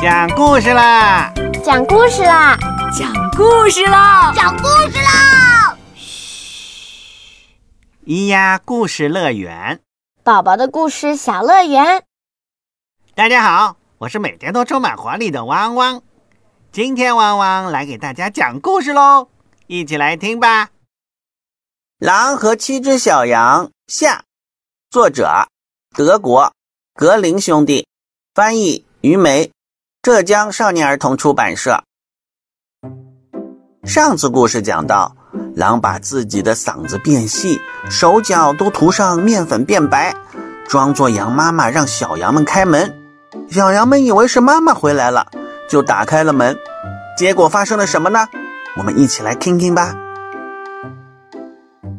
讲故事啦！讲故事啦！讲故事啦！讲故事啦！嘘，咿呀故事乐园，宝宝的故事小乐园。大家好，我是每天都充满活力的汪汪。今天汪汪来给大家讲故事喽，一起来听吧。狼和七只小羊下，作者德国格林兄弟，翻译于梅。浙江少年儿童出版社。上次故事讲到，狼把自己的嗓子变细，手脚都涂上面粉变白，装作羊妈妈让小羊们开门。小羊们以为是妈妈回来了，就打开了门。结果发生了什么呢？我们一起来听听吧。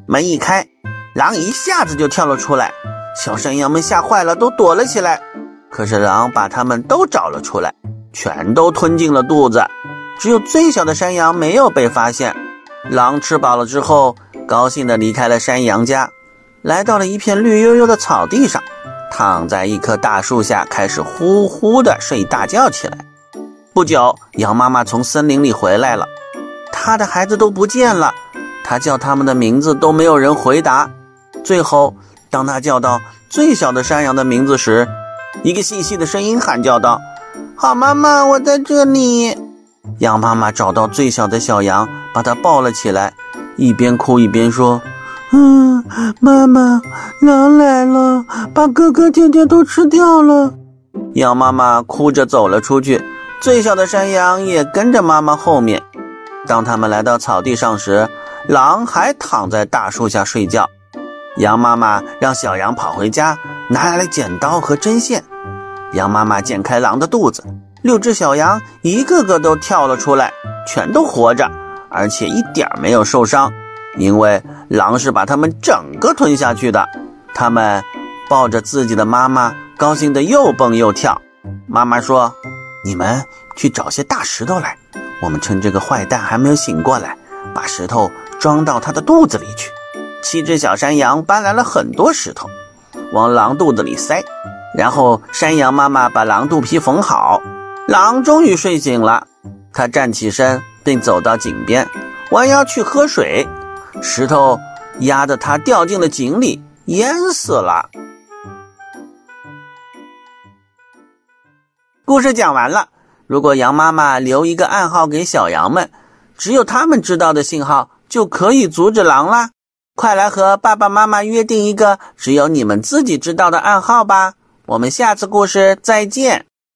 门一开，狼一下子就跳了出来，小山羊们吓坏了，都躲了起来。可是狼把他们都找了出来。全都吞进了肚子，只有最小的山羊没有被发现。狼吃饱了之后，高兴地离开了山羊家，来到了一片绿油油的草地上，躺在一棵大树下，开始呼呼地睡大觉起来。不久，羊妈妈从森林里回来了，她的孩子都不见了，她叫他们的名字都没有人回答。最后，当她叫到最小的山羊的名字时，一个细细的声音喊叫道。好妈妈，我在这里。羊妈妈找到最小的小羊，把它抱了起来，一边哭一边说：“嗯，妈妈，狼来了，把哥哥姐姐都吃掉了。”羊妈妈哭着走了出去，最小的山羊也跟着妈妈后面。当他们来到草地上时，狼还躺在大树下睡觉。羊妈妈让小羊跑回家，拿来了剪刀和针线。羊妈妈剪开狼的肚子，六只小羊一个个都跳了出来，全都活着，而且一点没有受伤，因为狼是把它们整个吞下去的。它们抱着自己的妈妈，高兴得又蹦又跳。妈妈说：“你们去找些大石头来，我们趁这个坏蛋还没有醒过来，把石头装到他的肚子里去。”七只小山羊搬来了很多石头，往狼肚子里塞。然后，山羊妈妈把狼肚皮缝好，狼终于睡醒了。它站起身，并走到井边，弯腰去喝水。石头压得它掉进了井里，淹死了。故事讲完了。如果羊妈妈留一个暗号给小羊们，只有他们知道的信号，就可以阻止狼啦。快来和爸爸妈妈约定一个只有你们自己知道的暗号吧。我们下次故事再见。